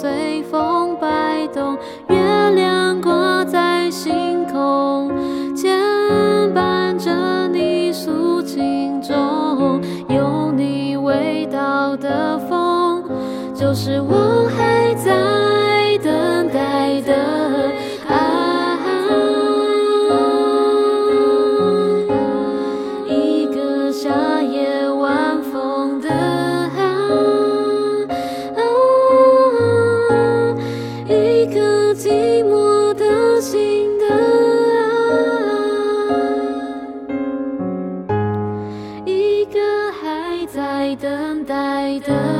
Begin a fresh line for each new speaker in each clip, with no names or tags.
随风摆动月亮挂在星空牵绊着你诉情衷有你味道的风就是我。等待的。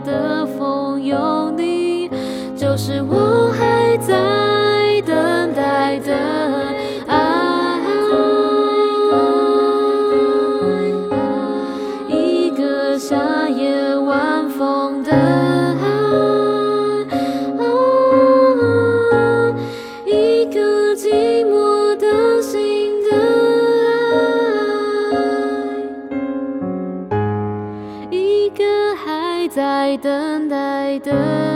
的风有你就是我还在等待的爱。一个夏夜晚风的在等待的